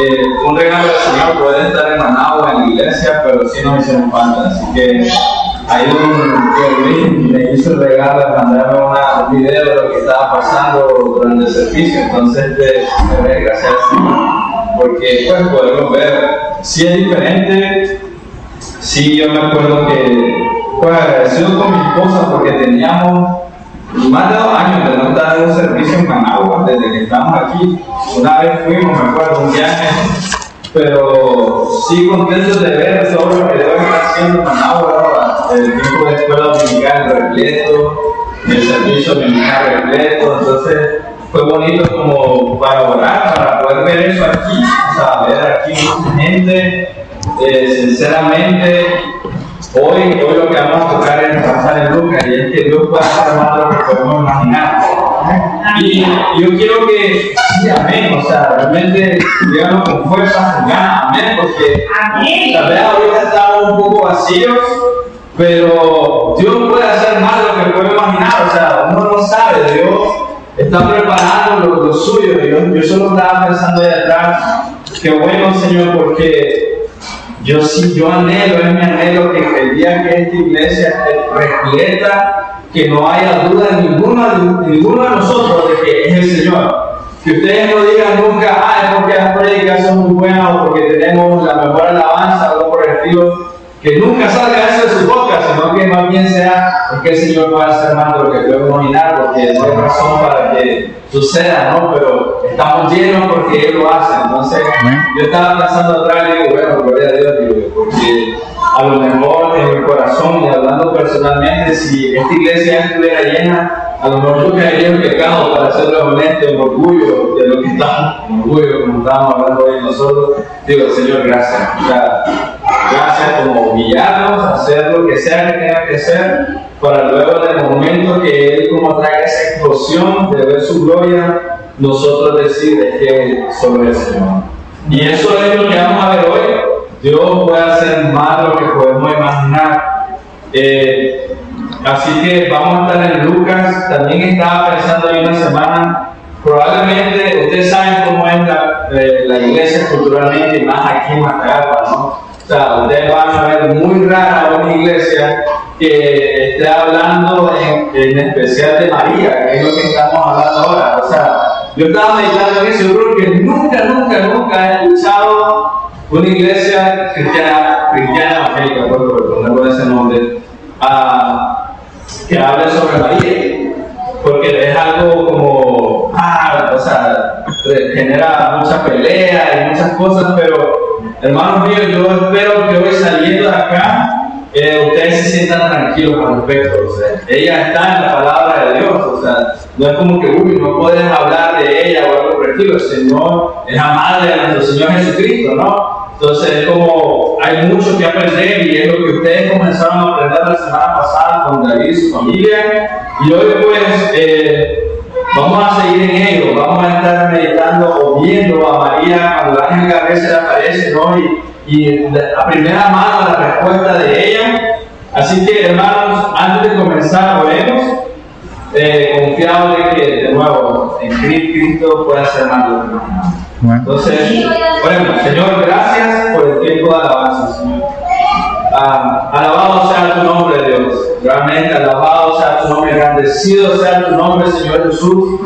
Eh, un regalo del Señor poder estar en Managua en la iglesia, pero sí nos hicieron falta. Así que hay un que me hizo el regalo de mandarme un video de lo que estaba pasando durante el servicio. Entonces, de, de gracias porque pues podemos ver si es diferente. Sí, yo me acuerdo que pues agradecido con mi esposa porque teníamos más de dos años de no en un servicio en Managua, desde que estamos aquí. Una vez fuimos, me acuerdo, un viaje, pero sí contentos de ver todo lo que debe estar haciendo Managua, el tipo de escuela dominical repleto, el servicio dominical repleto, entonces fue bonito como para orar, para poder ver eso aquí, o sea, ver aquí mucha gente, eh, sinceramente, hoy, hoy lo que vamos a tocar es pasar en Lucas, y es que Dios puede hacer más de lo que podemos imaginar. Y yo quiero que, sí, amén, o sea, realmente díganlo con fuerza, con ganas, amén, porque tal vez ahorita estamos un poco vacíos, pero Dios puede hacer más de lo que podemos imaginar, o sea, uno no sabe, Dios está preparando lo, lo suyo. Yo, yo solo estaba pensando ahí atrás, qué bueno, Señor, porque yo sí, yo anhelo, es mi anhelo que el día que esta iglesia esté repleta, que no haya duda en ninguno, ninguno de nosotros de que es el Señor. Que ustedes no digan nunca, ah, es porque las predicas son muy buenas o porque tenemos la mejor alabanza o por el que nunca salga eso de su boca, sino que más bien sea porque el Señor pueda hacer más de lo que puedo imaginar, porque no hay razón para que suceda, ¿no? Pero estamos llenos porque Él lo hace. Entonces, yo estaba pensando atrás y digo, bueno, gloria a Dios, digo, porque a lo mejor en mi corazón y hablando personalmente, si esta iglesia estuviera llena, a lo mejor yo caería en pecado, para ser honesto, en orgullo de lo que estamos, en orgullo, como estábamos hablando hoy nosotros. Digo, Señor, gracias. gracias como humillarnos, hacer lo que sea que tenga que hacer, para luego en el momento que Él como traiga esa explosión de ver su gloria, nosotros decir es que solo el Señor. Y eso es lo que vamos a ver hoy. Dios puede hacer más de lo que podemos imaginar. Eh, así que vamos a estar en Lucas. También estaba pensando ahí una semana. Probablemente ustedes saben cómo es la, eh, la iglesia culturalmente, más aquí en Matagapa, ¿no? O sea, ustedes van a ver muy rara una iglesia que esté hablando en, en, especial de María, que es lo que estamos hablando ahora. O sea, yo estaba meditando en eso, yo creo que nunca, nunca, nunca he escuchado una iglesia cristiana, cristiana evangélica, por ponerlo ese nombre, uh, que hable sobre María, porque es algo como, ah, o sea, genera mucha pelea y muchas cosas, pero hermanos míos, yo espero que hoy saliendo de acá, eh, ustedes se sientan tranquilos con respecto. O sea, ella está en la palabra de Dios. O sea, no es como que, uy, no puedes hablar de ella o algo por el estilo. Señor es la madre de nuestro Señor Jesucristo, ¿no? Entonces es como, hay mucho que aprender y es lo que ustedes comenzaron a aprender la semana pasada con David y su familia. Y hoy pues eh, vamos a seguir en ello, vamos a estar meditando o viendo a María cuando el ángel Gabriel se le aparece, ¿no? Y, y a primera mano la respuesta de ella. Así que hermanos, antes de comenzar, oremos, eh, confiado de que de nuevo en Cristo pueda ser más Entonces, oremos, Señor, gracias por el tiempo de alabanza, Señor. Ah, alabado sea tu nombre, Dios. Realmente alabado sea tu nombre, agradecido sea tu nombre, Señor Jesús,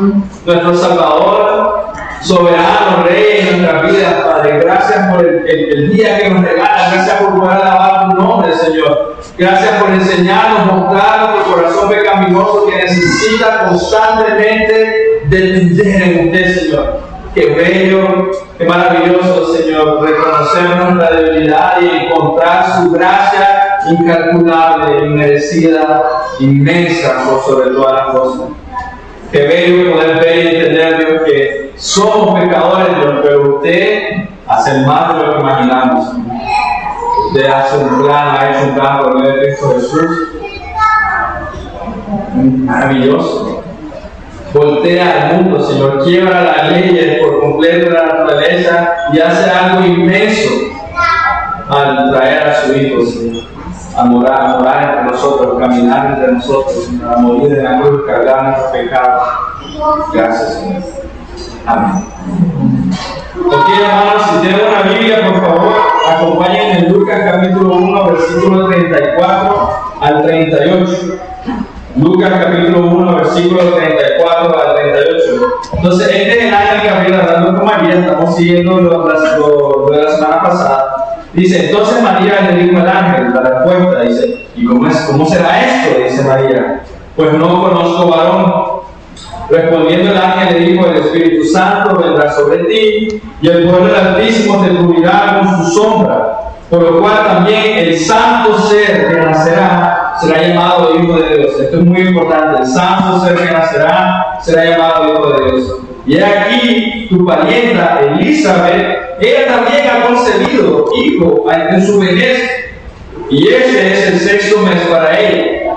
nuestro Salvador, soberano, Rey en nuestra vida, Padre. Gracias por el, día que nos regalas, gracias por poder alabar tu nombre, Señor. Gracias por enseñarnos, mostrarnos nuestro corazón pecaminoso que necesita constantemente depender en usted, Señor. Qué bello, qué maravilloso, Señor, reconocer nuestra debilidad y encontrar su gracia incalculable, inmerecida, inmensa por sobre todas las cosas. Qué bello poder ver y entender, Dios, que somos pecadores, Dios, pero usted hace más de lo que imaginamos. Usted hace un plan, ha hecho un plan por medio de Cristo Jesús. Maravilloso voltea al mundo, Señor, quiebra las leyes por completo de la naturaleza y hace algo inmenso al traer a su Hijo, Señor. a morar, a morar entre nosotros, a caminar entre nosotros, a morir en la cruz, cargar nuestros pecados. Gracias, Señor. Amén. Ok, hermanos, si tienen una Biblia, por favor, acompañen en Lucas capítulo 1, versículo 34 al 38. Lucas capítulo 1, versículo 34 al 38. Entonces, este es el año que había hablando con María, estamos siguiendo lo, lo, de la semana pasada. Dice, entonces María le dijo al ángel, la respuesta, dice, ¿y cómo, es, cómo será esto? Dice María, pues no conozco varón. Respondiendo el ángel le dijo, el Espíritu Santo vendrá sobre ti y el poder del Altísimo te cubrirá con su sombra, por lo cual también el santo ser que nacerá será llamado Hijo de Dios. Esto es muy importante, el santo que nacerá será llamado Hijo de Dios. Y aquí tu parienta Elizabeth, ella también ha concebido hijo en su vejez, y ese es el sexto mes para ella,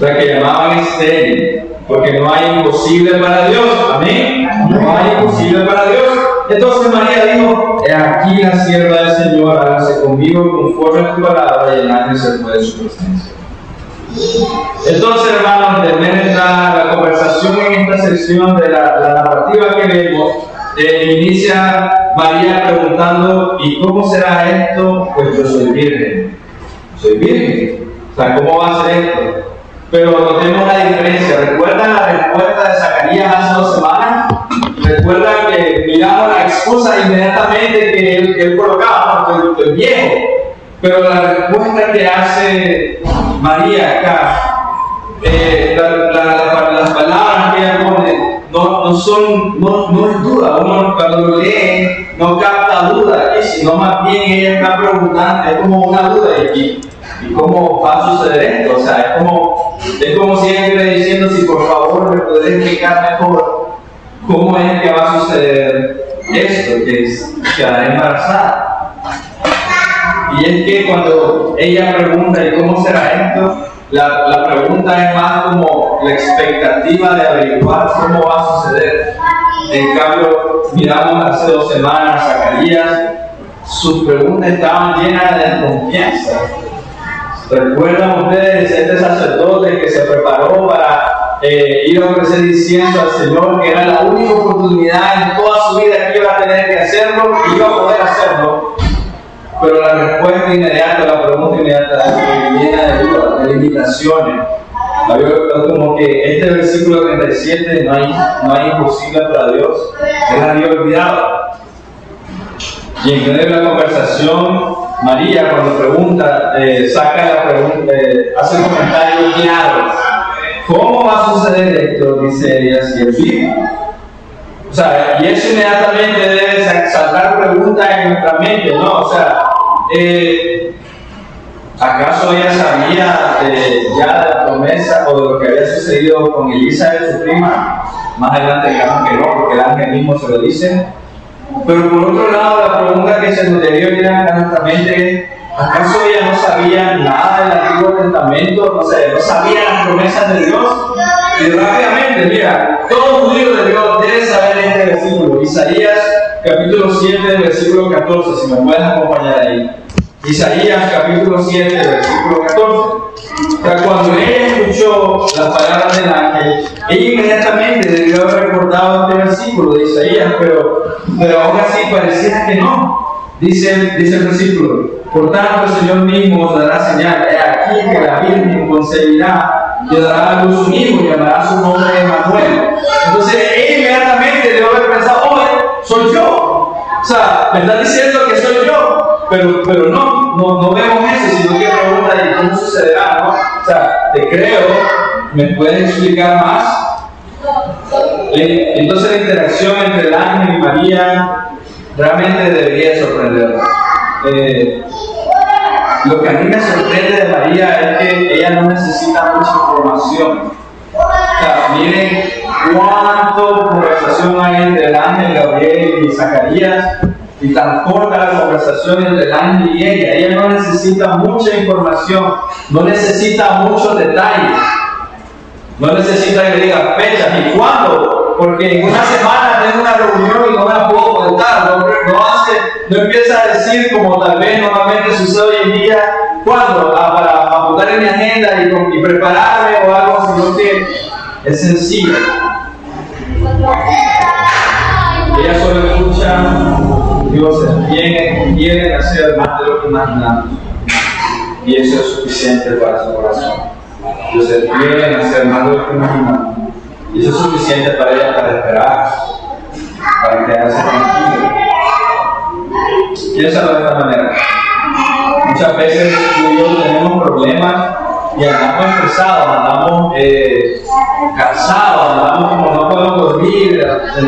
la que llamaban estéril porque no hay imposible para Dios. Amén. No hay imposible para Dios. Entonces María dijo, he aquí la sierva del Señor, hágase conmigo conforme a tu palabra y el ángel se fue de su presencia. Entonces, hermanos, de la conversación en esta sección de la, narrativa que vemos, eh, inicia María preguntando, ¿y cómo será esto? Pues yo soy virgen. Soy virgen. O sea, ¿cómo va a ser esto? Pero notemos la diferencia. ¿Recuerdan la respuesta de Zacarías hace dos semanas? ¿Recuerdan que miramos la excusa inmediatamente que él, colocaba? Porque el viejo. Pero la respuesta que hace María acá, eh, las palabras que ella pone, no, no son, no, no, es duda. Uno cuando lee no capta duda, sino más bien ella está preguntando, es como una duda aquí. ¿Y cómo va a suceder esto? O sea, es como, es como siempre diciendo, si por favor me puedes explicar mejor cómo es que va a suceder esto, que es quedar embarazada. Y es que cuando ella pregunta, ¿y cómo será esto? La, la, pregunta es más como la expectativa de averiguar cómo va a suceder. En cambio, miramos hace dos semanas a Zacarías, sus preguntas estaban llenas de confianza ¿Recuerdan ustedes este sacerdote que se preparó para eh, ir a ofrecer incienso al Señor, que era la única oportunidad en toda su vida que iba a tener que hacerlo y iba a poder hacerlo? Pero la respuesta inmediata, la pregunta inmediata, llena de dudas, de limitaciones. Como que este versículo 37 no hay, no hay imposible para Dios, él había olvidado. Y en medio de la conversación, María cuando pregunta, eh, saca la pregunta, eh, hace un comentario claro. ¿Cómo va a suceder esto? Dice ella, si es vivo. O sea, y eso inmediatamente debe saltar preguntas en nuestra mente, ¿no? O sea, eh, ¿acaso ella sabía ya de la promesa o de lo que había sucedido con Elisa de su prima? Más adelante digamos que no, porque el ángel mismo se lo dice. Pero por otro lado, la pregunta que se nos debió llegar a nuestra mente ¿acaso ella no sabía nada del Antiguo Testamento? No, sé, no sabía las promesas de Dios. Y rápidamente, mira, todo judío de Dios debe saber este versículo. Isaías capítulo 7, versículo 14, si me puedes acompañar ahí. Isaías capítulo 7, versículo 14 cuando ella escuchó las palabras del ángel, ella inmediatamente debió haber recordado este versículo de Isaías, pero, pero aún así parecía que no. Dice, dice el versículo, por tanto el Señor mismo os dará señal, aquí que la Virgen concebirá y dará a luz un hijo y llamará su nombre Emanuel. Entonces ella inmediatamente debió haber pensado, oh, soy yo. O sea, me está diciendo que soy yo. Pero, pero no, no, no vemos eso, sino que pregunta, ¿y cómo sucederá? No? O sea, te creo, ¿me puedes explicar más? Entonces la interacción entre el ángel y María realmente debería sorprender. Eh, lo que a mí me sorprende de María es que ella no necesita mucha información. O miren cuánto conversación hay entre el ángel Gabriel y Zacarías y tan corta la conversación entre el ángel y ella. Ella no necesita mucha información, no necesita muchos detalles, no necesita que diga fechas y cuándo, porque en una semana tengo una reunión y no me la puedo contar, no, hace, no empieza a decir como tal vez normalmente sucede hoy en día, ¿cuándo? Ah, para apuntar en mi agenda y, prepararme o algo, sino que es sencillo. Ella solo escucha, Dios viene, viene a hacer más de lo que imaginamos. Y eso es suficiente para su corazón. Dios viene a hacer más de lo que imaginamos. Y eso es suficiente para ella para esperar, para quedarse tranquila. Piénsalo de esta manera. Muchas veces tú tenemos problemas y andamos estresados, andamos eh, cansados, andamos como no podemos dormir,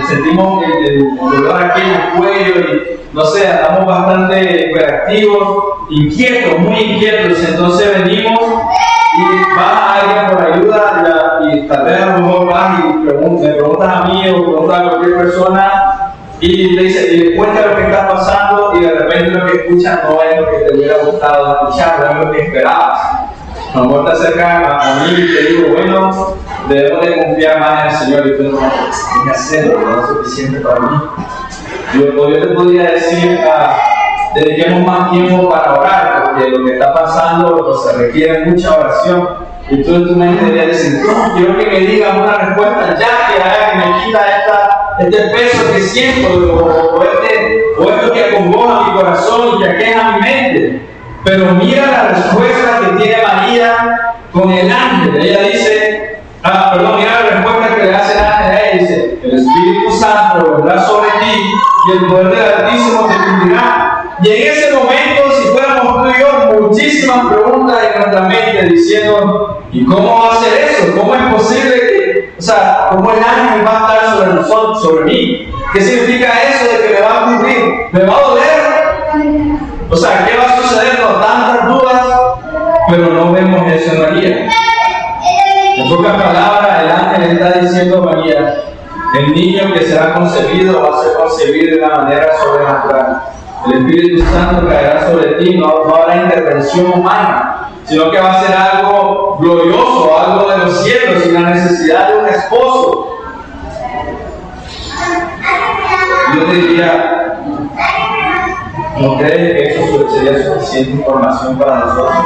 sentimos el, dolor aquí en el cuello y no sé, andamos bastante hiperactivos, inquietos, muy inquietos. Entonces venimos y va alguien por ayuda y, tal vez a lo mejor vas y me preguntas a mí o preguntas a cualquier persona y le dice, y le cuenta lo que está pasando y de repente lo que escuchas no es lo que te hubiera gustado escuchar, no es lo que esperabas. A lo mejor te acercan a, mí y te digo, bueno, debemos de confiar más en el Señor y tú no que hacerlo, no es suficiente para mí. Yo, yo te podría decir, uh, dediquemos más tiempo para orar, porque lo que está pasando se requiere mucha oración. Y tú en tu mente deberías decir, quiero que me digas una respuesta ya que haga que me quita este peso que siento, o, este, o esto que acongoja mi corazón y que aqueja mi mente. Pero mira la respuesta que tiene María con el ángel. Ella dice, ah, perdón, mira la respuesta que le hace el ángel ella. Dice, el Espíritu Santo vendrá sobre ti y el poder del Altísimo te cubrirá. Y en ese momento, si fuéramos tú y yo, muchísimas preguntas en nuestra mente diciendo, ¿y cómo va a ser eso? ¿Cómo es posible que, o sea, cómo el ángel va a estar sobre nosotros, sobre mí? ¿Qué significa eso de que me va a cubrir? ¿Me va a doler? O sea, ¿qué va a suceder con tantas dudas? Pero no vemos eso en María. En pocas palabras, el ángel está diciendo a María, el niño que será concebido va a ser concebido de una manera sobrenatural. El Espíritu Santo caerá sobre ti, no, habrá intervención humana, sino que va a ser algo glorioso, algo de los cielos, sin la necesidad de un esposo. Yo te diría, ¿No crees que eso sería suficiente información para nosotros?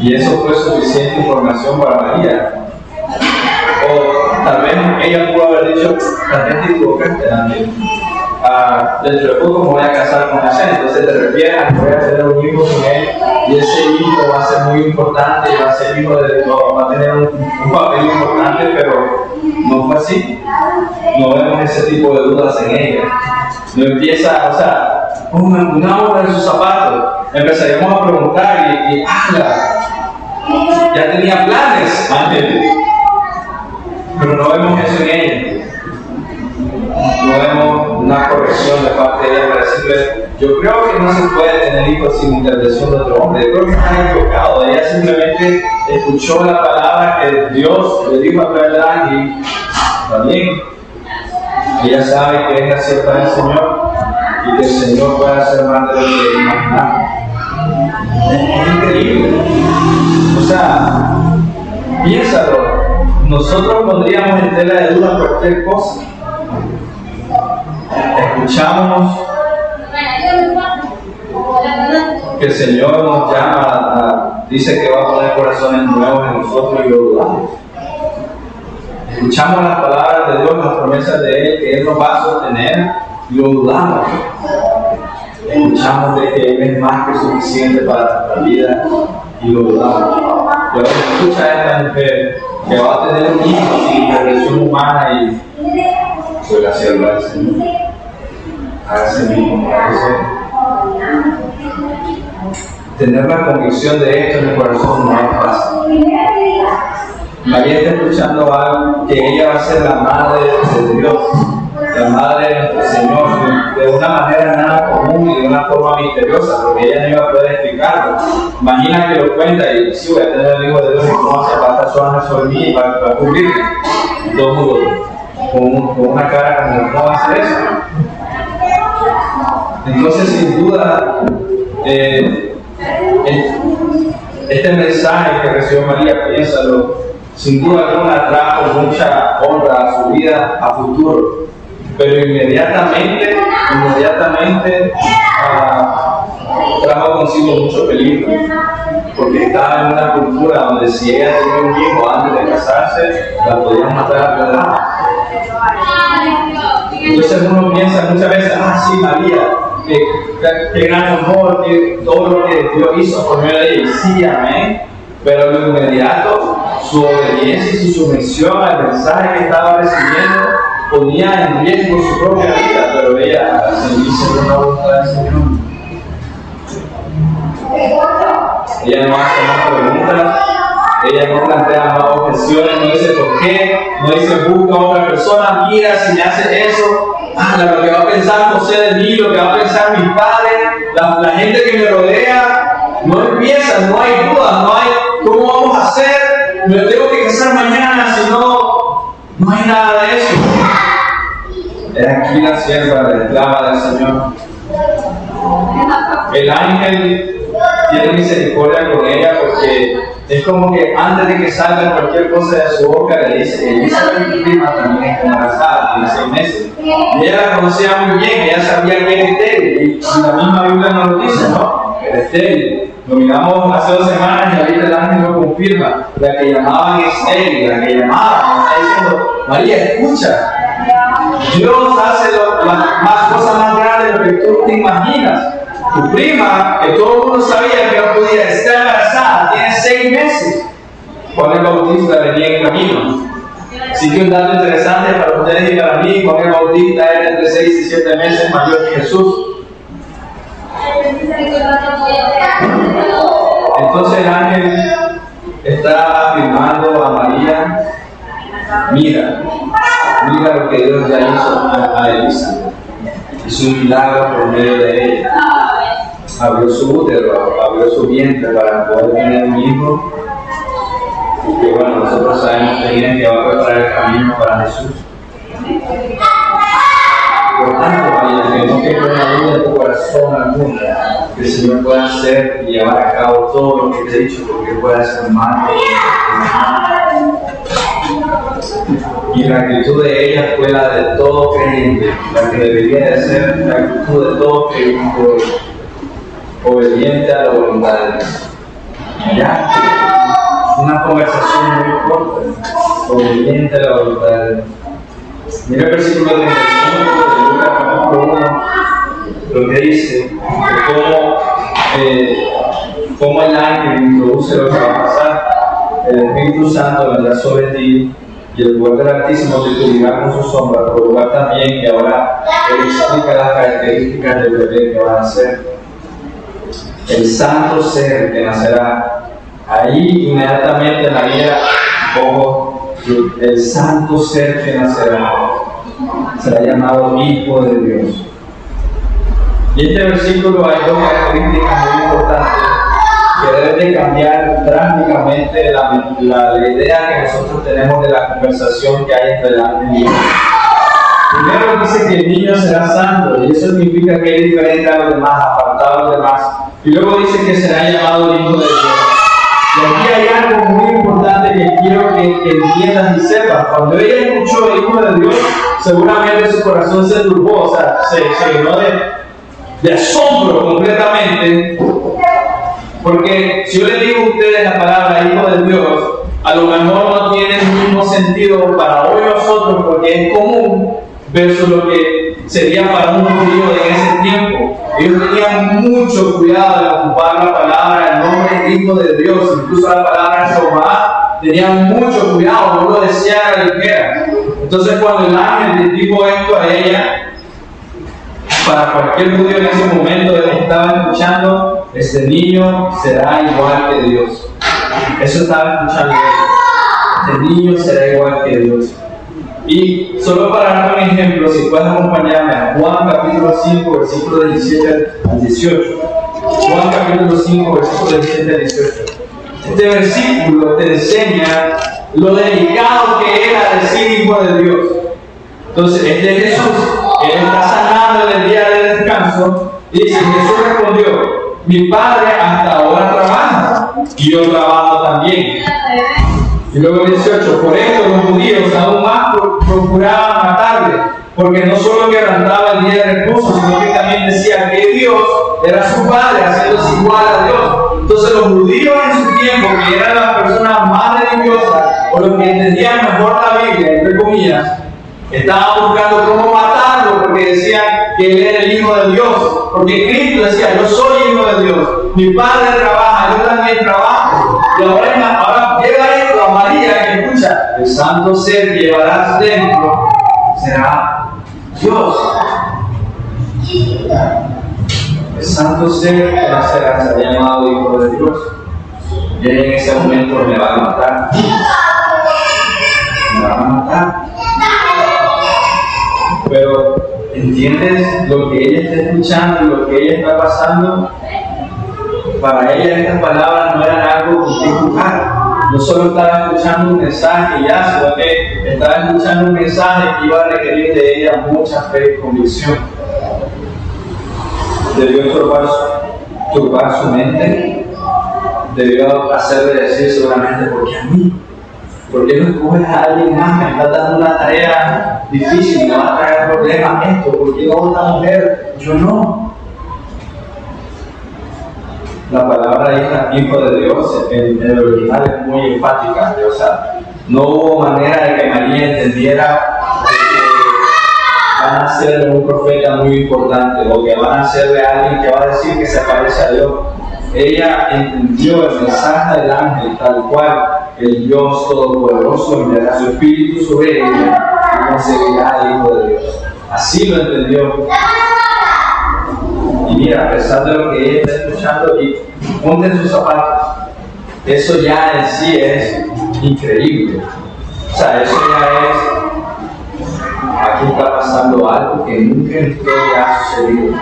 Y eso fue suficiente información para María. O tal vez ella pudo haber dicho, la gente equivocaste también. Ah, dentro de poco me voy a casar con ella, entonces te refieres a voy a tener un hijo con él y ese hijo va a ser muy importante, va a ser hijo de va a tener un, papel importante, pero no fue así. No vemos ese tipo de dudas en ella. No empieza, o sea, una, una hora en sus zapatos, empezaríamos a preguntar y, y ya tenía planes antes, pero no vemos eso en ella no vemos una corrección de parte de ella para decirle, yo creo que no se puede tener hijos sin intervención de otro hombre, creo que está equivocado, ella simplemente escuchó la palabra que Dios le dijo a través del ángel, también, ella sabe que es la cierta del Señor y que el Señor puede hacer más de lo que imaginamos. Es increíble. O sea, piénsalo, nosotros pondríamos en tela de duda cualquier cosa escuchamos que el Señor nos llama, dice que va a poner corazones nuevos en nosotros y lo dudamos. Escuchamos las palabras de Dios, las promesas de Él, que Él nos va a sostener y lo dudamos. Escuchamos de que Él es más que suficiente para nuestra vida y lo dudamos. Ahora escucha a esta mujer que va a tener un hijo sin intervención humana y suele hacerlo al Señor a ese mismo. tener la convicción de esto en el corazón no es fácil. María está escuchando algo que ella va a ser la madre de Dios, la madre de nuestro Señor, de una manera nada común y de una forma misteriosa, porque ella no iba a poder explicarlo. Imagina que lo cuenta y si voy a tener el Hijo de Dios y cómo hace para estar suave sobre mí y para, para cubrirme. Todo con, una cara como, ¿cómo va a hacer eso? Entonces, sin duda, eh, este mensaje que recibió María, piénsalo, sin duda alguna trajo mucha honra a su vida a futuro, pero inmediatamente, inmediatamente, uh, trajo consigo mucho peligro, porque estaba en una cultura donde si ella tenía un hijo antes de casarse, la podían matar a. Entonces uno piensa muchas veces, ah, sí, María, qué, gran amor, que todo lo que Dios hizo por medio de ella, sí, amén. Pero lo inmediato, su obediencia y su sumisión al mensaje que estaba recibiendo ponía en riesgo su propia vida, pero ella se dice una voluntad del Señor. Ella no hace más preguntas, ella no plantea más objeciones, no dice por qué, no dice busca a otra persona, mira si me hace eso, ah, lo que va a pensar José de mí, lo que va a pensar mi padre, la, gente que me rodea, no empieza, no hay duda, no hay cómo vamos a hacer, me tengo que casar mañana, si no, no hay nada de eso. Es aquí la sierva, la esclava del Señor. El ángel tiene misericordia con ella porque es como que antes de que salga cualquier cosa de su boca le dice Elizabeth mi prima también está embarazada, tiene seis meses. Y ella la conocía muy bien, ella sabía que era estéril, y la misma Biblia nos lo dice, ¿no? Era estéril. Lo hace dos semanas y ahorita el ángel lo confirma. La que llamaban estéril, la que llamaban, está diciendo, María, escucha, Dios hace las más cosas más grandes de lo que tú te imaginas. Tu prima, que todo el mundo sabía que no podía estar embarazada, tiene seis meses. Juan el Bautista venía en camino. Así que un dato interesante para ustedes y para mí, Juan el Bautista era entre seis y siete meses mayor que Jesús. Entonces el ángel está afirmando a María, mira, mira lo que Dios ya hizo a, Elisa. Hizo un milagro por medio de ella. Abrió su útero, abrió su vientre para poder tener un hijo. Y que bueno, nosotros sabemos que que va a preparar el camino para Jesús. Por tanto, María, que no quede una duda en tu corazón alguna, que el Señor pueda hacer y llevar a cabo todo lo que te he dicho, porque puede hacer más y la actitud de ella fue la de todo creyente, la que debería de ser la actitud de todo creyente, obediente a la voluntad de Dios. Ya, una conversación muy corta, obediente a la voluntad de Dios. Mira el versículo 35 de Lucas capítulo 1, lo que dice, cómo, eh, cómo el ángel introduce lo que va a pasar. El Espíritu Santo vendrá sobre ti y el poder del Altísimo te cubrirá con su sombra, por lugar también que ahora Él explica las características del bebé que va a ser. El santo ser que nacerá. Ahí inmediatamente María, ojo, el santo ser que nacerá será llamado Hijo de Dios. Y este versículo hay dos características muy importantes que debe de cambiar drásticamente la, la, idea que nosotros tenemos de la conversación que hay entre el Primero dice que el niño será santo, y eso significa que es diferente a los demás, apartado a los demás. Y luego dice que será llamado el Hijo de Dios. Y aquí hay algo muy importante que quiero que, que entiendan y sepan. Cuando ella escuchó el Hijo de Dios, seguramente su corazón se turbó, o sea, se, se llenó de, de asombro completamente porque si yo le digo a ustedes la palabra Hijo de Dios, a lo mejor no tiene el mismo sentido para hoy nosotros porque es común versus lo que sería para un judío en ese tiempo. Ellos tenían mucho cuidado de ocupar la palabra, el nombre Hijo de Dios, incluso la palabra Jehová, tenían mucho cuidado, no lo decían a la ligera. Entonces cuando el ángel le dijo esto a ella, para cualquier judío en ese momento estaba escuchando, este niño será igual que Dios. Eso estaba escuchando Este niño será igual que Dios. Y solo para dar un ejemplo, si puedes acompañarme a Juan capítulo 5, versículo 17 al 18. Juan capítulo 5, versículo 17 al 18. Este versículo te enseña lo delicado que era decir hijo de Dios. Entonces, es Jesús, él está sanando en el día de descanso. Dice, Jesús respondió, mi padre hasta ahora trabaja y yo trabajo también. Y luego 18, por esto los judíos aún más procuraba matarle, porque no solo quebrantaba el día de reposo, sino que también decía que Dios era su Padre, haciéndose igual a Dios. Entonces los judíos en su tiempo, que eran las personas más religiosas, o los que entendían mejor la Biblia, entre comillas, estaban buscando cómo matarlo, porque decían que él era el Hijo de Dios, porque Cristo decía, yo soy Hijo de Dios, mi Padre trabaja, yo también trabajo. Y ahora, ahora llega esto a María que escucha, el santo ser que llevarás dentro será Dios. El santo ser nacerá será llamado Hijo de Dios. Y en ese momento me va a matar. Me va a matar. Pero, ¿entiendes lo que ella está escuchando y lo que ella está pasando? Para ella estas palabras no eran algo que jugar. No solo estaba escuchando un mensaje ya, sino que estaba escuchando un mensaje que iba a requerir de ella mucha fe y convicción. Debió turbar turbar su mente, debió hacerle decir seguramente, porque a mí? ¿Por qué no escoges a alguien más? Me está dando una tarea difícil, me va a traer problemas esto, ¿por qué no otra mujer? Yo no. La palabra hija, de Dios, en, el original es muy enfática, o sea, no hubo manera de que María entendiera que van a ser un profeta muy importante o que van a ser de alguien que va a decir que se parece a Dios. Ella entendió el mensaje del ángel tal cual el Dios Todopoderoso enviará su espíritu sobre ella y conseguirá el Hijo de Dios. Así lo entendió. Y mira, a pesar de lo que ella está escuchando, y ponte sus zapatos, eso ya en sí es increíble. O sea, eso ya es, aquí está pasando algo que nunca en historia ha sucedido.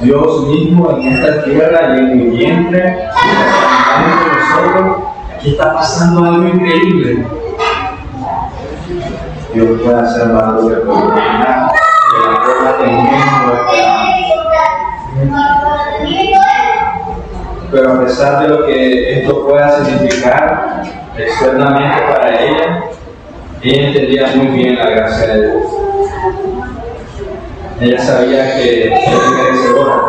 Dios mismo en esta tierra y en mi vientre, y nosotros, aquí está pasando algo increíble. Dios puede hacer puede imaginar, que la teniendo pero a pesar de lo que esto pueda significar externamente para ella, ella entendía muy bien la gracia de Dios. Ella sabía que era merecedora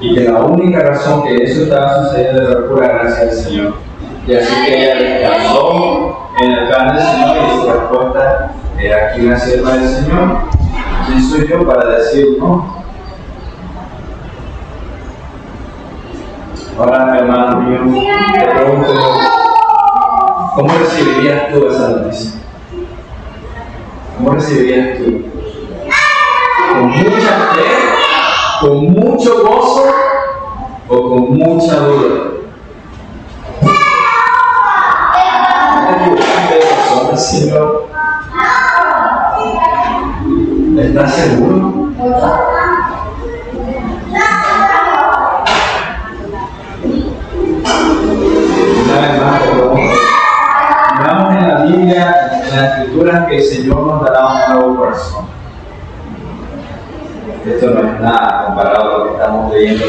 y que la única razón que eso estaba sucediendo era por la gracia del Señor. Y así que ella descansó en el plan del Señor y su respuesta era aquí la sierva del Señor. ¿Quién soy yo para decir no? Ahora, hermano mío, te pregunto, ¿cómo recibirías tú esa noticia? ¿Cómo recibirías tú? ¿Con mucha fe? ¿Con mucho gozo? ¿O con mucha duda? Señor. ¿Estás seguro? Veamos en la Biblia, en las escrituras, que el Señor nos dará un nuevo corazón. Esto no es nada comparado a lo que estamos leyendo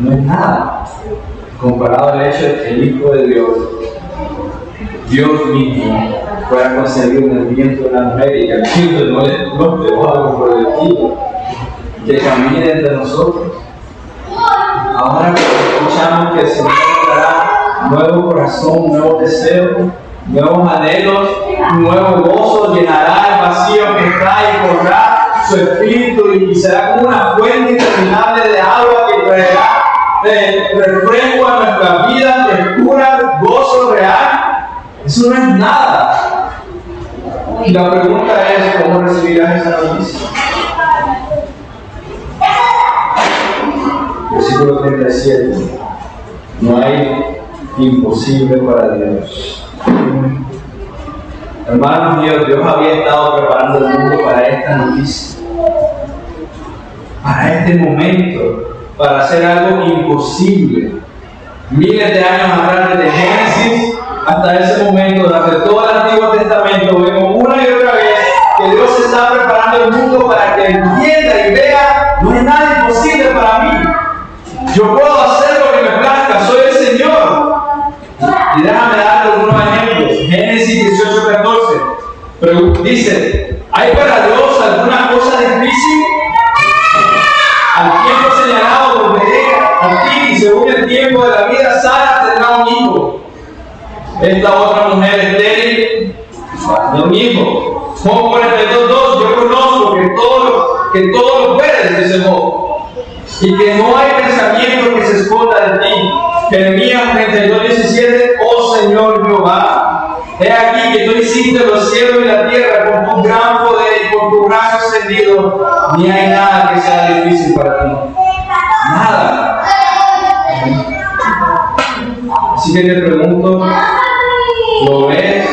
No es nada comparado al hecho de que el Hijo de Dios, Dios mismo, pueda conseguir un viento de una mujer y el Cristo no le el estilo, que camine entre nosotros. Ahora escuchamos que el Señor dará nuevo corazón, nuevo deseo, nuevos anhelos, nuevo gozo, llenará el vacío que está y correrá su espíritu y será como una fuente interminable de agua que traerá de refresco a nuestra vida, frescura, gozo real. Eso no es nada. Y la pregunta es, ¿cómo recibirás esa noticia? Versículo 37. No hay imposible para Dios. Hermanos míos, Dios había estado preparando el mundo para esta noticia, para este momento, para hacer algo imposible. Miles de años atrás, desde Génesis hasta ese momento, desde todo el Antiguo Testamento, vemos una y otra vez que Dios está preparando el mundo para que entienda y vea, no es nada imposible para mí. Yo puedo hacer lo que me plazca, soy el Señor. Y déjame dar algunos ejemplos. Génesis 18, 14. Dice, ¿hay para que todo lo puedes, dice Job y que no hay pensamiento que se esconda de ti. Jeremías 32, 17, oh Señor Jehová, he aquí que tú hiciste los cielos y la tierra con tu gran poder y con tu brazo extendido, ni hay nada que sea difícil para ti. Nada. Así que te pregunto, ¿lo ves?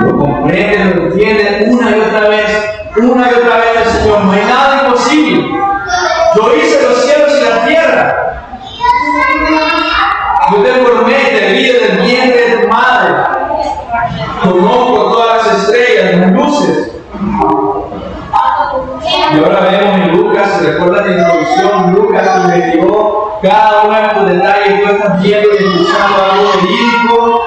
¿Lo comprendes? ¿Lo entiendes? Una y otra vez, introducción, Lucas investigó cada uno de estos detalles, tú estás viendo y escuchando algo verídico.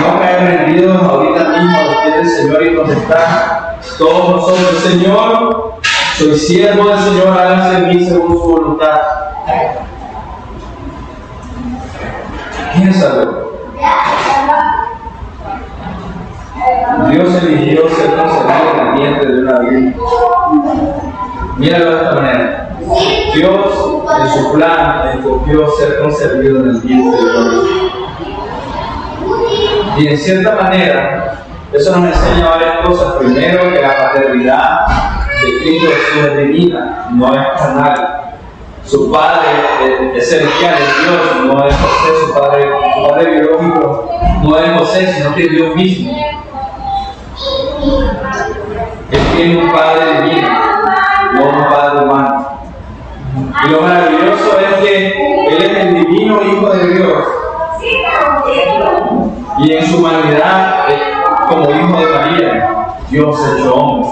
No caer rendidos ahorita mismo a los pies del Señor y contestar todos nosotros, Señor, soy siervo del Señor, hágase en mí según su voluntad. Piénsalo. Dios eligió ser concebido en el vientre de una virgen. Míralo de esta manera. Dios, en su plan, escogió ser concebido en el vientre de una virgen. Y en cierta manera, eso nos enseña varias cosas. Primero, que la paternidad de Cristo Jesús es divina, no es carnal. Su padre es celestial, es Dios, no es José, su padre, su padre biológico no es José, sino que es Dios mismo. Él tiene un padre divino, no un padre humano. Y lo maravilloso es que Él es el divino Hijo de Dios. Y en su humanidad como hijo de María, Dios hecho hombre.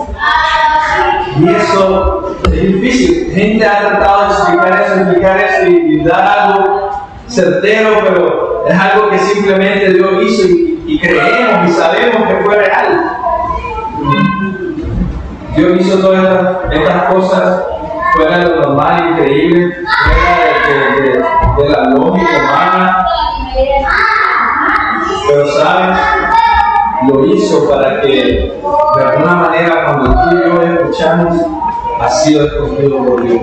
Y eso es difícil. Gente ha tratado de explicar eso, explicar eso y, dar algo certero, pero es algo que simplemente Dios hizo y, creemos y sabemos que fue real. Dios hizo todas estas, cosas fuera de lo normal, increíble, fuera de, la lógica humana. Pero sabes, lo hizo para que de alguna manera cuando tú y yo escuchamos ha sido escogido por Dios.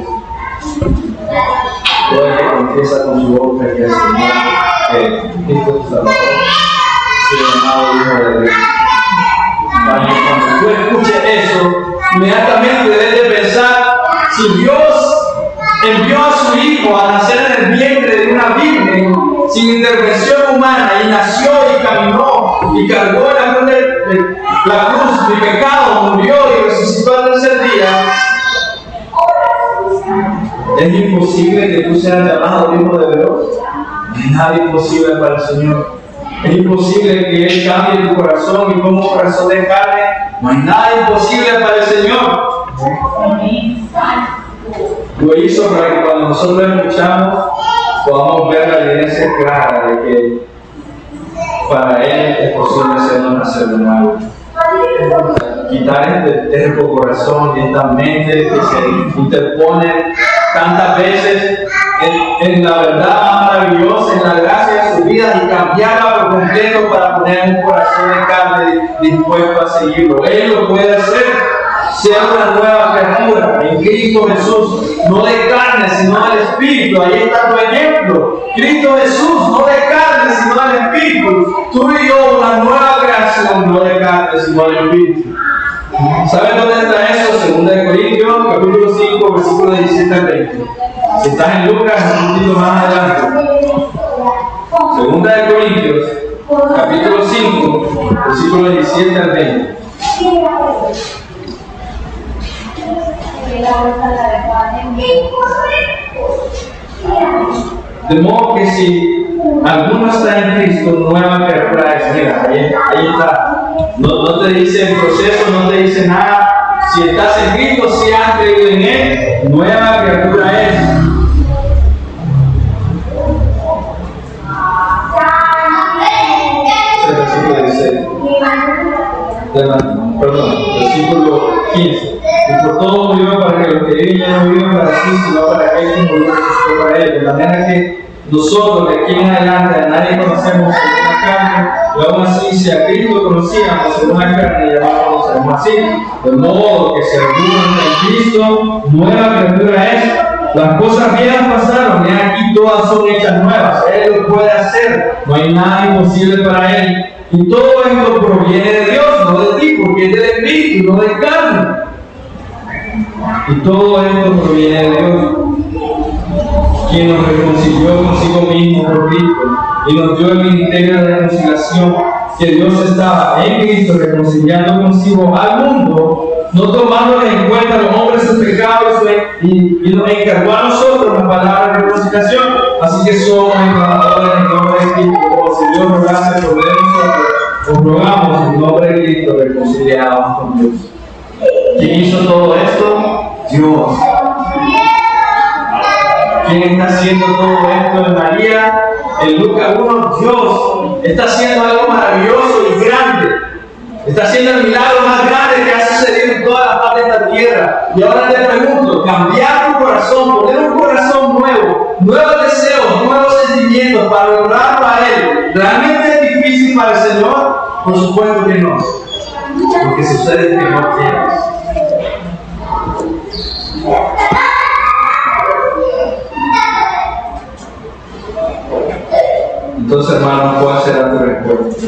Todo el que confiesa con su boca que el Señor, que Cristo es Salvador, el llamado Hijo de Dios. Cuando tú escuches eso, inmediatamente debes de pensar si Dios envió a su Hijo a nacer en el vientre de una virgen sin intervención humana y nació y caminó y cargó la cruz, de, la cruz mi pecado, murió y resucitó al tercer día, es imposible que tú seas llamado hijo de Dios. No hay nada imposible para el Señor. Es imposible que Él cambie tu corazón y como corazón de carne. No hay nada imposible para el Señor. Lo hizo para que cuando nosotros escuchamos podamos ver la evidencia clara de que para Él es posible hacernos nacer de nuevo. Quitar este terco corazón y esta mente que se interpone tantas veces en, la verdad maravillosa, en la gracia de su vida y cambiarla por completo para poner un corazón de carne dispuesto a seguirlo. Él lo puede hacer sea una nueva criatura en Cristo Jesús, no de carne, sino del Espíritu. Ahí está tu ejemplo. Cristo Jesús, no de carne, sino del Espíritu. Tú y yo, una nueva creación, no de carne, sino del Espíritu. ¿Sabes dónde está eso? Segunda de Corintios, capítulo 5, versículo 17 al 20. Si estás en Lucas, un poquito más adelante. Segunda de Corintios, capítulo 5, versículo 17 al 20. De modo que si alguno está en Cristo, nueva criatura es. Mira, ahí, ahí está. No, no, te dice el proceso, no te dice nada. Si estás en Cristo, si has creído en Él, nueva criatura es. Se 16. Perdón, versículo 15. Y por todo murió para que los que viven ya no vivan para sí, sino para aquel que murió para ellos. De manera que nosotros de aquí en adelante a nadie conocemos según la carne, y aún así si a Cristo conocíamos según la carne, ya no conocemos así. De modo que se en Cristo, nueva criatura es. Las cosas viejas pasaron y aquí todas son hechas nuevas. Él lo puede hacer, no hay nada imposible para Él. Y todo esto proviene de Dios, no de ti, porque es del Espíritu, no de carne. Y todo esto proviene de Dios, quien nos reconcilió consigo mismo por Cristo y nos dio el ministerio de reconciliación, que Dios estaba en Cristo reconciliando consigo al mundo, no tomando en cuenta los hombres sus pecados y, y, nos encargó a nosotros la palabra de reconciliación. Así que somos embajadores en nombre de Cristo, como si Dios rogase por nosotros, os rogamos en nombre de Cristo reconciliados con Dios. ¿Quién hizo todo esto? Dios. ¿Quién está haciendo todo esto en María? En Lucas 1, Dios está haciendo algo maravilloso y grande. Está haciendo el milagro más grande que ha sucedido en toda la paz de esta tierra. Y ahora te pregunto, cambiar tu corazón, poner un corazón nuevo, nuevos deseos, nuevos sentimientos para lograrlo a Él, ¿realmente es difícil para el Señor? Por supuesto que no. Lo que sucede que no quieres. Entonces, hermano, ¿cuál será tu respuesta?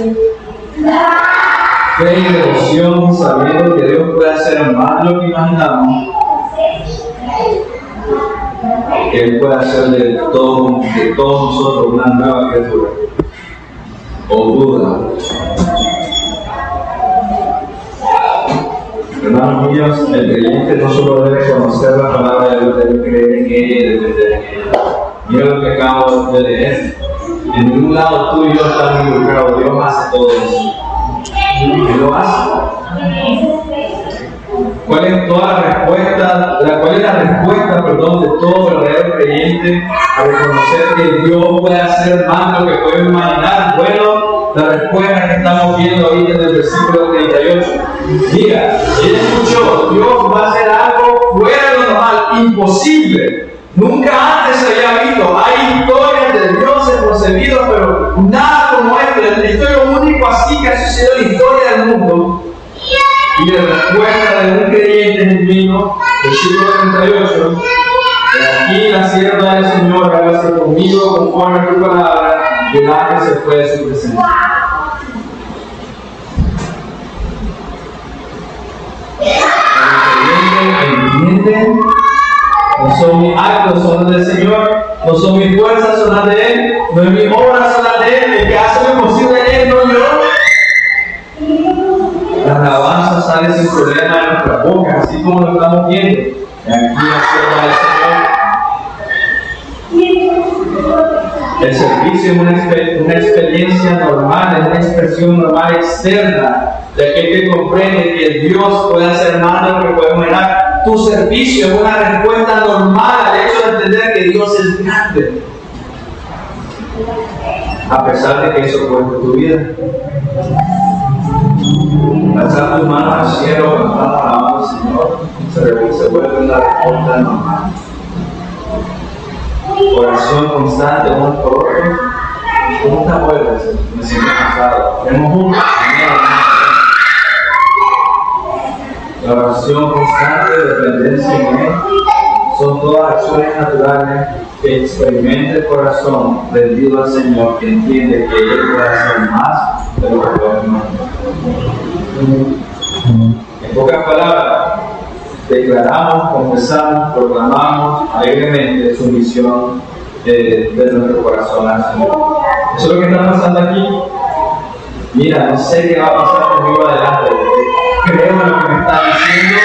Fe y devoción, sabiendo que Dios puede hacer más de lo que imaginamos, que Él puede hacer de, todo, de todos nosotros una nueva criatura. O duda. Hermanos míos, el creyente no solo debe conocer la palabra de Dios, debe creer en ella y depender en ella. Mira lo que acabo de leer. En ningún lado tú y yo estamos involucrados, Dios hace todo eso. Él lo hace. ¿Cuál es toda la respuesta, perdón, de todo verdadero creyente a reconocer que Dios puede hacer más de lo que puede imaginar? Bueno, la respuesta que estamos viendo ahorita en el versículo 38. Mira, él escuchó, Dios va a hacer algo fuera de lo normal, imposible. Nunca antes se había visto. Hay historias pero nada como esto. Es lo único así que ha sucedido en la historia del mundo. Y la respuesta de un creyente genuino, siglo 38, de aquí la sierva del Señor, hágase conmigo conforme a tu palabra, y el ángel se fue de su presencia. El creyente entiende no son actos, son los del Señor. No son mis fuerzas, son las de Él. No es mi obra, son las de Él. El que hace lo posible Él, no yo. La alabanza sale sin problema de nuestra boca, así como lo estamos viendo. Aquí la del Señor. El servicio es una, experiencia normal, es una expresión normal externa de aquel que comprende que Dios puede hacer más de lo que podemos mirar tu servicio es una respuesta normal al hecho de entender que Dios es grande. A pesar de que eso cueste tu vida. Alzar tus manos al cielo cuando estamos alabando al Señor se, se vuelve una respuesta normal. Oración constante uno por otro. ¿Cómo vuelta? Me siento cansado. Tenemos un la oración constante de dependencia en Él son todas acciones naturales que experimenta el corazón rendido al Señor, que entiende que Él puede hacer más de lo que podemos En pocas palabras, declaramos, confesamos, proclamamos alegremente su misión de, de nuestro corazón al Señor. Eso es lo que está pasando aquí. Mira, no sé qué va a pasar conmigo adelante creo en lo que me está diciendo,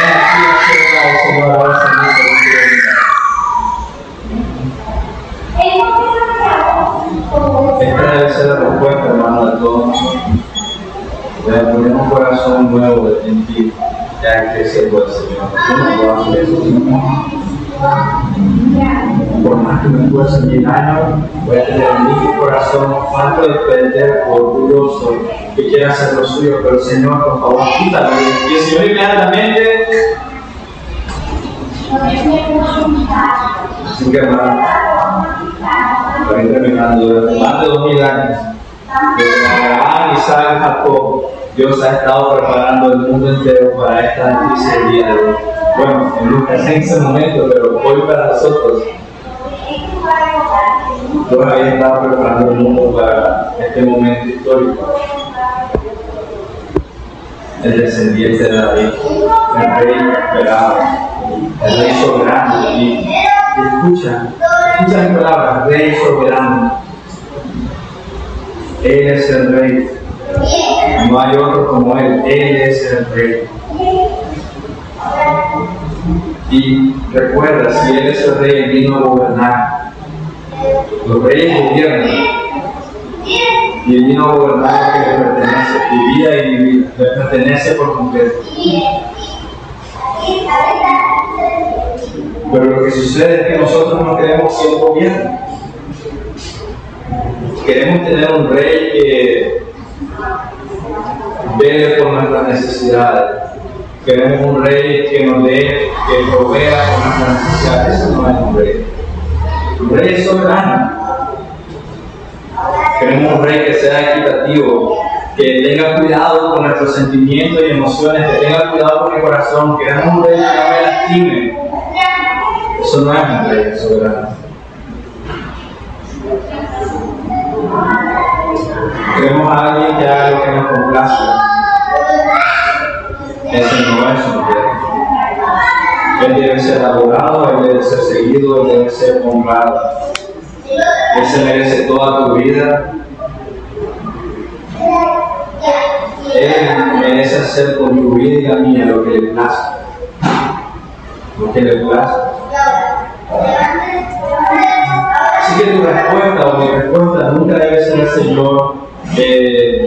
es acerca del Señor ahora Esta debe ser la respuesta, hermano, de todos. Debe poner un corazón nuevo en ti, ya que se el Señor. Por más que me esfuerce mil años, voy a tener mi corazón falto de perder, orgulloso, que quiera hacer lo suyo, pero Señor, por favor, quítalo. Y el Señor inmediatamente Así que hermano, para ir terminando, durante más de dos mil años, desde Abraham, Isaac Jacob, Dios ha estado preparando el mundo entero para esta del día de hoy. Bueno, en Lucas en ese momento, pero hoy para nosotros, Dios había estado preparando el mundo para este momento histórico. El descendiente de David, el rey esperado, el rey soberano. Y escucha, escucha la palabra, rey soberano. Él es el rey. No hay otro como Él. Él es el rey. Y recuerda, si Él es el rey, Él vino a gobernar. Los reyes gobiernan. Y Él vino a gobernar lo que le pertenece. Vivía y vivía. Le pertenece por completo. Pero lo que sucede es que nosotros no queremos ser gobierno. Queremos tener un rey que vele por nuestras necesidades. Queremos un rey que nos dé, que provea por nuestras necesidades. Eso no es un rey. Un rey es soberano. Queremos un rey que sea equitativo, que tenga cuidado con nuestros sentimientos y emociones, que tenga cuidado con mi corazón. Queremos un rey que no me lastime. Eso no es un rey soberano. Queremos a alguien que haga lo que nos complace. Él debe ser adorado, él debe ser seguido, él debe ser honrado. Él se merece toda tu vida. Él merece hacer con tu vida y la mía lo que le plazca. Lo que le plazca. Así que tu respuesta o mi respuesta nunca debe ser, Señor,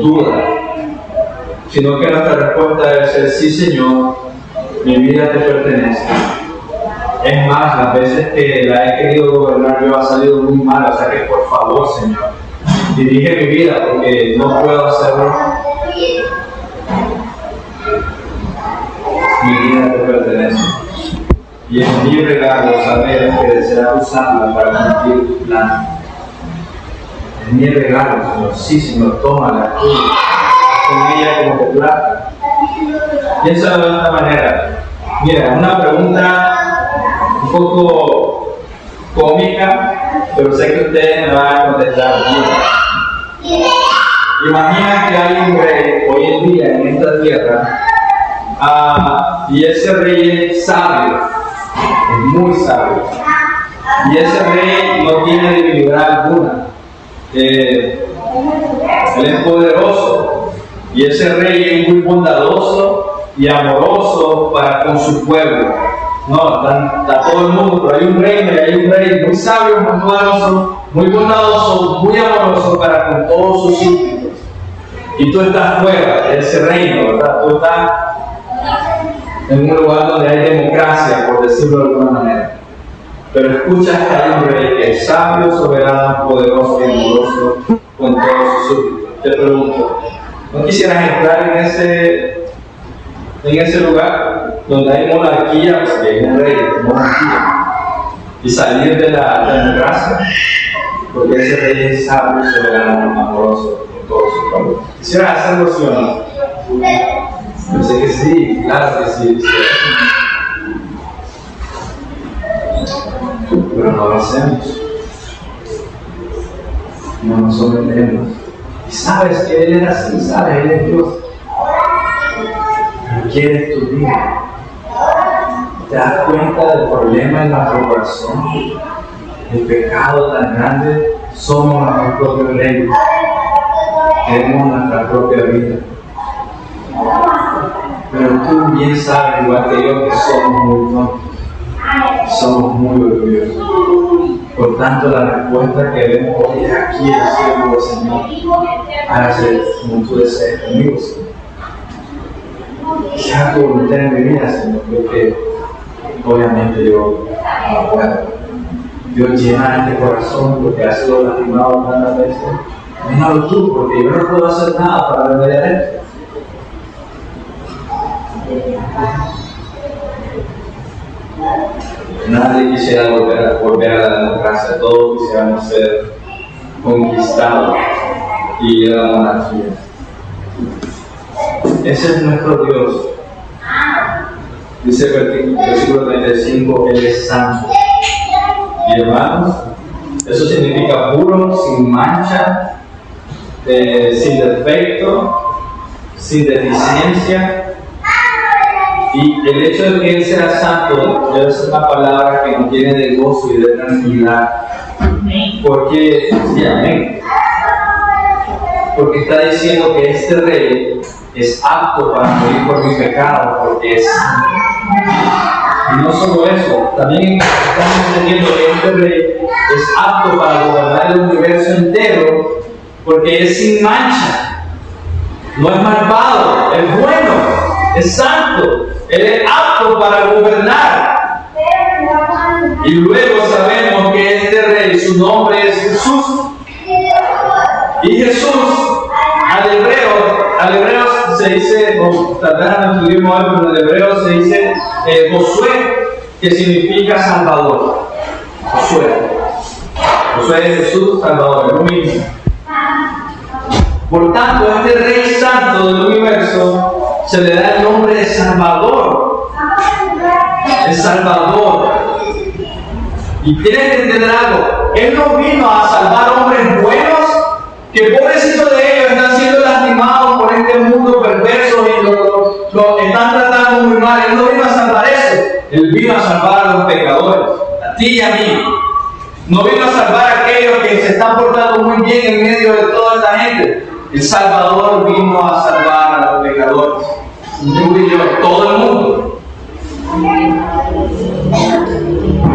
duda, sino que nuestra respuesta debe ser, sí, Señor, mi vida te pertenece. Es más, las veces que la he querido gobernar yo ha salido muy mal, o sea que por favor, Señor, dirige mi vida porque no puedo hacerlo. Mi vida te pertenece. Y es mi regalo saber que deseas usarla para cumplir tu plan. Es mi regalo, Señor. Sí, Señor, tómala tú. Con ella como te plata. Piénsalo de esta manera. Mira, una pregunta un poco cómica, pero sé que ustedes me van a contestar bien. Imagina que hay un rey hoy en día en esta tierra ah, y ese rey es sabio, es muy sabio. Y ese rey no tiene debilidad alguna. Eh, él es poderoso y ese rey es muy bondadoso y amoroso para con su pueblo. No, está, todo el mundo, pero hay un rey, hay un rey muy sabio, muy poderoso, muy bondadoso, muy amoroso para con todos sus súbditos. Y tú estás fuera de ese reino, ¿verdad? Tú estás en un lugar donde hay democracia, por decirlo de alguna manera. Pero escuchas que hay un rey que es sabio, soberano, poderoso y amoroso con todos sus súbditos. Te pregunto, ¿no quisieras entrar en ese, en ese lugar donde hay monarquía, pues, hay un rey, monarquía, y salir de la democracia? Porque ese rey es sabio, soberano, amoroso con todos sus pueblos. ¿Quisieras hacerlo sí o no? Yo sé que sí, claro que sí. sí. Pero no lo hacemos. No nos sometemos. Y sabes que Él es así, sabes, Él es Dios. Pero quieres tu vida. ¿Te das cuenta del problema en nuestro corazón? El pecado tan grande, somos nuestros propios reyes. Queremos nuestra propia vida. Pero tú bien sabes, igual que yo, que somos muy tontos. Somos muy orgullosos. Por tanto, la respuesta que vemos hoy es aquí el Señor. Hágase como tú desees conmigo, Señor. Sea tu voluntad en mi vida, Señor, porque obviamente yo no puedo. Dios llena este corazón porque ha sido lastimado tantas veces. Déjalo tú, porque yo no puedo hacer nada para remediar esto. Nadie quisiera volver a, volver a la democracia, todos quisiéramos ser conquistados y a la monarquía. Ese es nuestro Dios. Dice el versículo 35, Él es santo. Y hermanos, eso significa puro, sin mancha, eh, sin defecto, sin deficiencia. Y el hecho de que Él sea santo ser una palabra que nos tiene de gozo y de tranquilidad. Porque, amén. Porque está diciendo que este rey es apto para morir por mi pecado, porque es Y no solo eso, también estamos entendiendo que este rey es apto para gobernar el universo entero, porque es sin mancha, no es malvado, es bueno, es santo, él es apto para gobernar. Y luego sabemos que este rey, su nombre es Jesús. Y Jesús, al hebreo, al hebreo se dice, o tal pero en hebreo se dice eh, Josué, que significa Salvador. Josué. Josué es Jesús, Salvador, es lo mismo. Por tanto, este Rey Santo del universo se le da el nombre de Salvador. El Salvador. Y tienes que entender algo. Él no vino a salvar hombres buenos que pobrecitos de ellos están siendo lastimados por este mundo perverso y lo, están tratando muy mal. Él no vino a salvar eso. Él vino a salvar a los pecadores, a ti y a mí. No vino a salvar a aquellos que se están portando muy bien en medio de toda esta gente. El Salvador vino a salvar a los pecadores. Tú y yo, todo el mundo.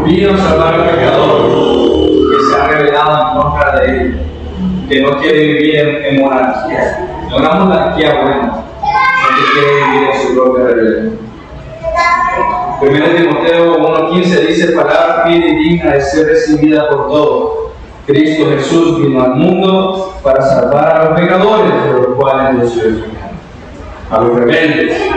Vino a salvar al pecador que se ha revelado en contra de él, que no quiere vivir en, monarquía, no una monarquía buena, que quiere vivir en su propia rebelión. Primero Timoteo 1.15 dice, palabra fiel y digna de ser recibida por todos Cristo Jesús vino al mundo para salvar a los pecadores, de los cuales yo soy a los rebeldes.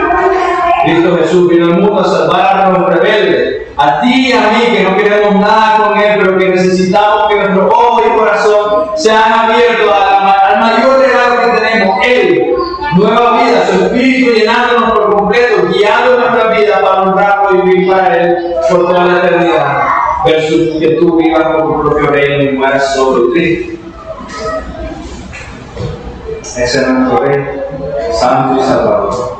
Cristo Jesús vino al mundo a salvar a los rebeldes, a ti y a mí que no queremos nada con Él, pero que necesitamos que nuestro ojo y corazón sean abiertos al mayor regalo que tenemos, Él, nueva vida, su Espíritu llenándonos por completo, guiando nuestra vida para honrarlo y vivir para Él por toda la eternidad versus que tú vivas con tu propio reino y mueras solo y Ese es nuestro rey, santo y salvador.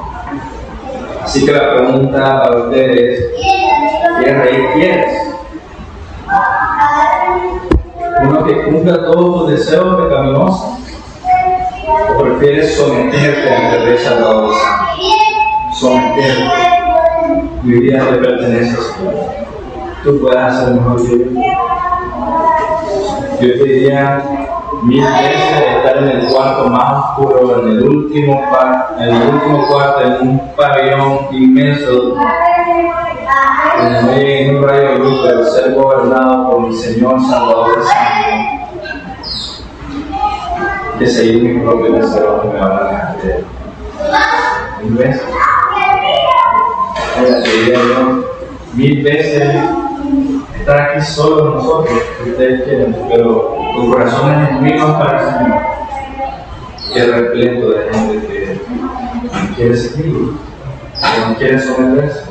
Así que la pregunta para ustedes es, ¿qué rey quieres? ¿Uno que cumpla todos tus deseos pecaminosos? ¿O prefieres someterte ante el rey salvador Someterte. Mi vida te pertenece a tú puedas hacer mejor que yo. Yo te diría mil veces estar en el cuarto más oscuro, en el último, en el último cuarto, en un pabellón inmenso, en, un rayo de luz, pero ser gobernado por mi Señor Salvador Santo, que seguir mi propio deseo que me van a dejar de Mil veces. te diría yo, mil veces estar aquí solo nosotros, que ustedes quieren, pero tu corazón es mismo para el Señor. Que repleto de gente que quiere seguirlo, que no quiere someterse.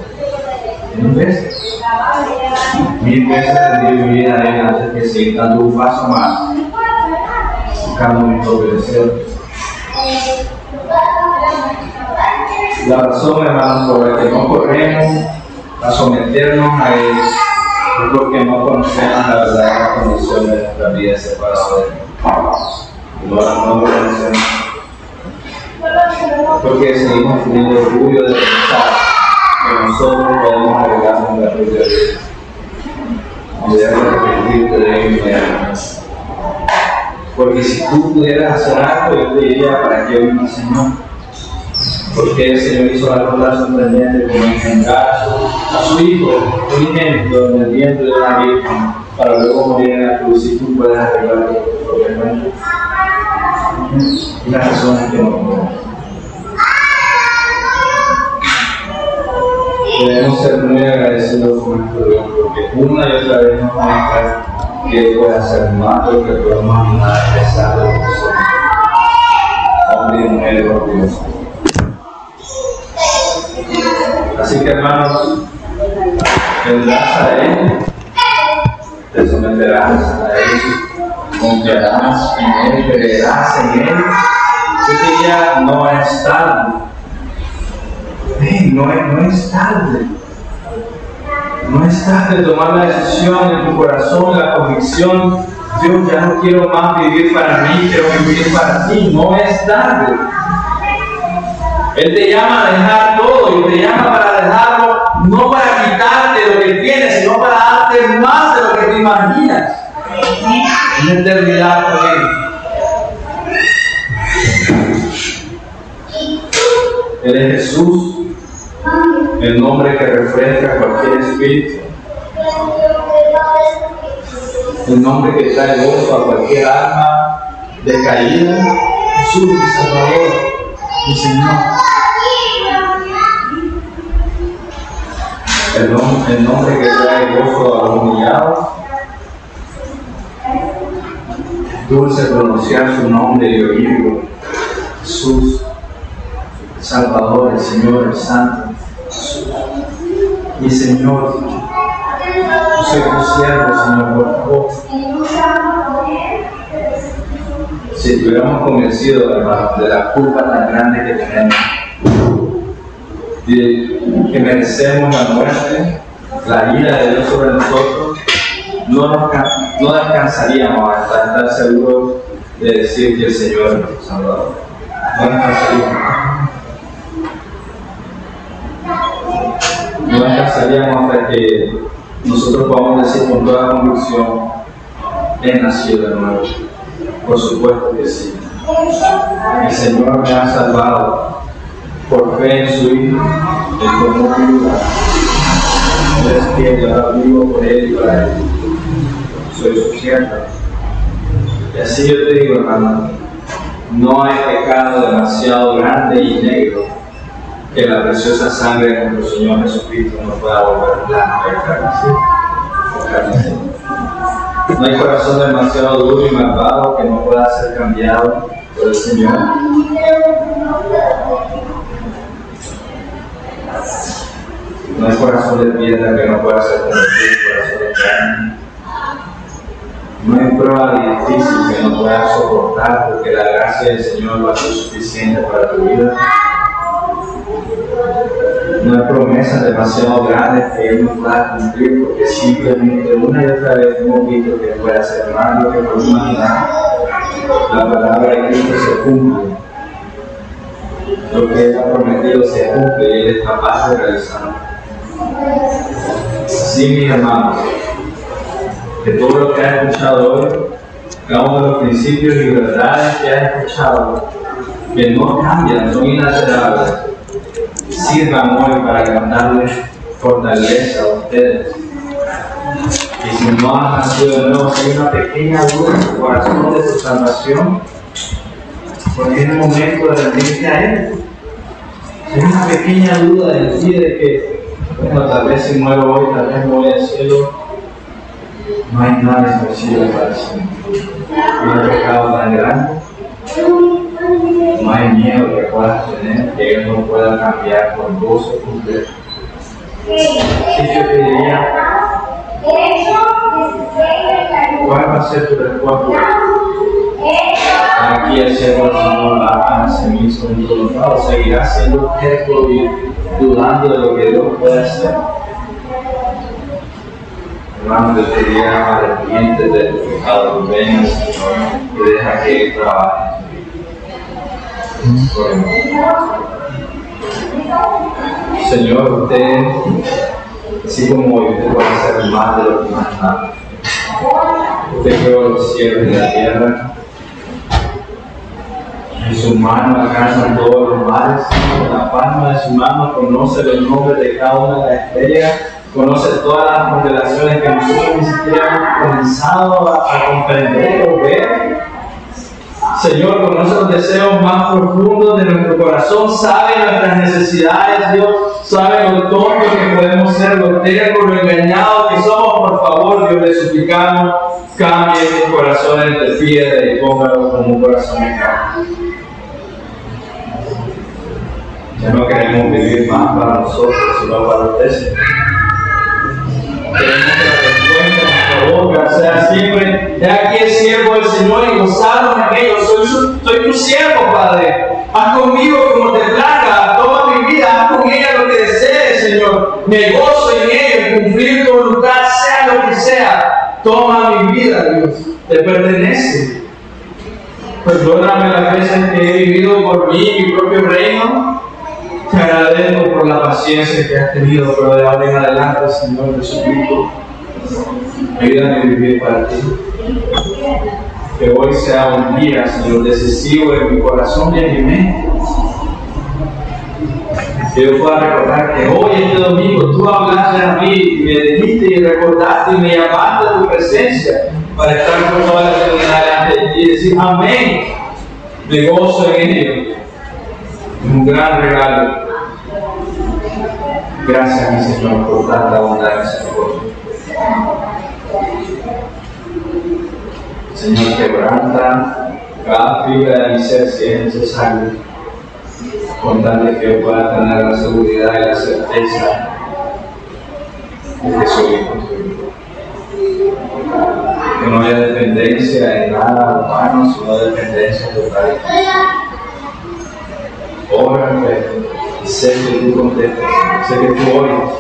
Mil veces. Mil veces mi vida antes que seguir dando un paso más, buscando mi deseo. La razón, hermanos, por la que no corremos a someternos a Él porque no conocemos la verdadera condición de nuestra vida separada de Él. No, no lo conocemos. Porque seguimos teniendo orgullo de pensar que nosotros podemos arreglarnos la propia vida. Y debemos arrepentirte de inmediatamente. Porque si tú pudieras hacer algo, yo te diría para qué vino el Señor. Porque el Señor hizo la cosa sorprendente como engendrar a su Hijo, un ejemplo en el vientre de la Virgen, para luego morir en la cruz y tú puedes arreglar tu. Y las razones que no podemos. Debemos ser muy agradecidos con nuestro Dios, porque una y otra vez nos muestra que puede hacer más de lo que podemos imaginar a pesar de lo que somos. Hombre y mujer por Así que hermanos, vendrás a Él, te someterás a Él, confiarás en Él, creerás en Él. Este día no es tarde. no, es, no es tarde. No es tarde tomar la decisión en tu corazón, la convicción. Yo ya no quiero más vivir para mí, quiero vivir para ti. No es tarde. Él te llama a dejar todo y te llama para dejarlo, no para quitarte lo que tienes, sino para darte más de lo que te imaginas. Una eternidad con Él. Él es Jesús, el nombre que refresca cualquier espíritu, el nombre que trae gozo a cualquier alma decaída. Jesús, mi Salvador, mi Señor. El, nombre, que trae gozo a los humillados. Dulce pronunciar su nombre y oírlo. Jesús, Salvador, el Señor, el Santo. Mi Señor, yo soy tu siervo, Señor, por favor. Si estuviéramos convencidos, hermano, de la culpa tan grande que tenemos, que merecemos la muerte, la ira de Dios sobre nosotros, no, nos, no descansaríamos hasta estar seguros de decir que el Señor es nuestro Salvador. No descansaríamos. No descansaríamos hasta que nosotros podamos decir con toda convicción, he nacido de nuevo. Por supuesto que sí. El Señor me ha salvado por fe en su Hijo, el tomó mi lugar. No es que yo ahora vivo por Él y para Él. Soy su siervo. Y así yo te digo, hermano, no hay pecado demasiado grande y negro que la preciosa sangre de nuestro Señor Jesucristo no pueda volver blanco y carne. No hay corazón demasiado duro y malvado que no pueda ser cambiado por el Señor. No hay corazón de piedra que no pueda ser convertido corazón de carne. No hay prueba difícil que no puedas soportar porque la gracia del Señor va a ser suficiente para tu vida. No hay promesas demasiado grandes que Él no pueda cumplir porque simplemente una y otra vez hemos visto que puede hacer más lo que por imaginar. La palabra de Cristo se cumple. Lo que Él ha prometido se cumple y Él es capaz de realizarlo. Sí, mis hermanos, que todo lo que has escuchado hoy, cada uno de los principios y verdades que has escuchado, que no cambian, son inalterables, sirvan hoy para cantarles fortaleza a ustedes. Y si no han nacido de nuevo, si hay una pequeña duda en su corazón de su salvación, porque es el momento de rendirse a Él. Si hay una pequeña duda de decir de que bueno, tal vez si muero hoy, tal vez voy al cielo. No hay nada imposible para el Señor. No hay pecado tan grande. No hay miedo que puedas tener que Él no pueda cambiar con gozo completo. Si yo te diría, ¿cuál va a ser tu respuesta? Aquí el Señor va a en todo lado, seguirá siendo terco y dudando de lo que Dios puede hacer. Hermano, yo te diría arrepiente del pecado, ven al Señor y deja que Él trabaje. Señor, usted, así como hoy, usted puede hacer más de lo que imaginaba. Usted creó los cielos y la tierra en su mano alcanzan todos los males, la en su mano, conoce los nombres de cada una de las estrellas, conoce todas las constelaciones que nosotros ni siquiera hemos comenzado a, comprender o ver. Señor, conoce los deseos más profundos de nuestro corazón, sabe nuestras necesidades, Dios, sabe lo tonto que podemos ser, lo terco, lo engañado que somos. Por favor, Dios, le suplicamos, cambie estos corazones de piedra y póngalo como un corazón de carne. Ya no queremos vivir más para nosotros, sino para usted, Queremos que la respuesta nuestra sea siempre, he aquí el siervo del Señor y gozarnos en ello. Soy, soy tu siervo, Padre. Haz conmigo como te plazca, toma mi vida, haz con ella lo que desees, Señor. Me gozo en ello, en cumplir tu voluntad, sea lo que sea. Toma mi vida, Dios, te pertenece. Perdóname las veces que he vivido por mí, mi propio reino. Te agradezco por la paciencia que has tenido, pero de ahora en adelante, Señor, te suplico, ayúdame a vivir para ti. Que hoy sea un día, Señor, decisivo en mi corazón y en mi mente. Que yo pueda recordar que hoy, este domingo, tú hablaste a mí, y me dijiste y recordaste y me llamaste a tu presencia para estar por toda la eternidad delante de ti y decir amén. Me gozo en ello. Un gran regalo. Gracias, mi Señor, por tanta bondad y misericordia. Señor, quebranta cada fibra de mi ser si es necesario, con tal de que pueda tener la seguridad y la certeza de que soy. Que no haya dependencia en nada humano, sino dependencia total. Ora en fe y sé que tú contestas, sé que tú oyes.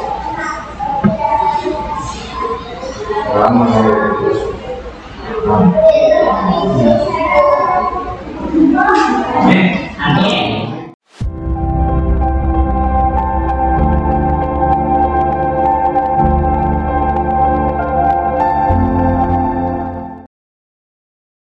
Oramos Jesús. Amén. Amén. Amén.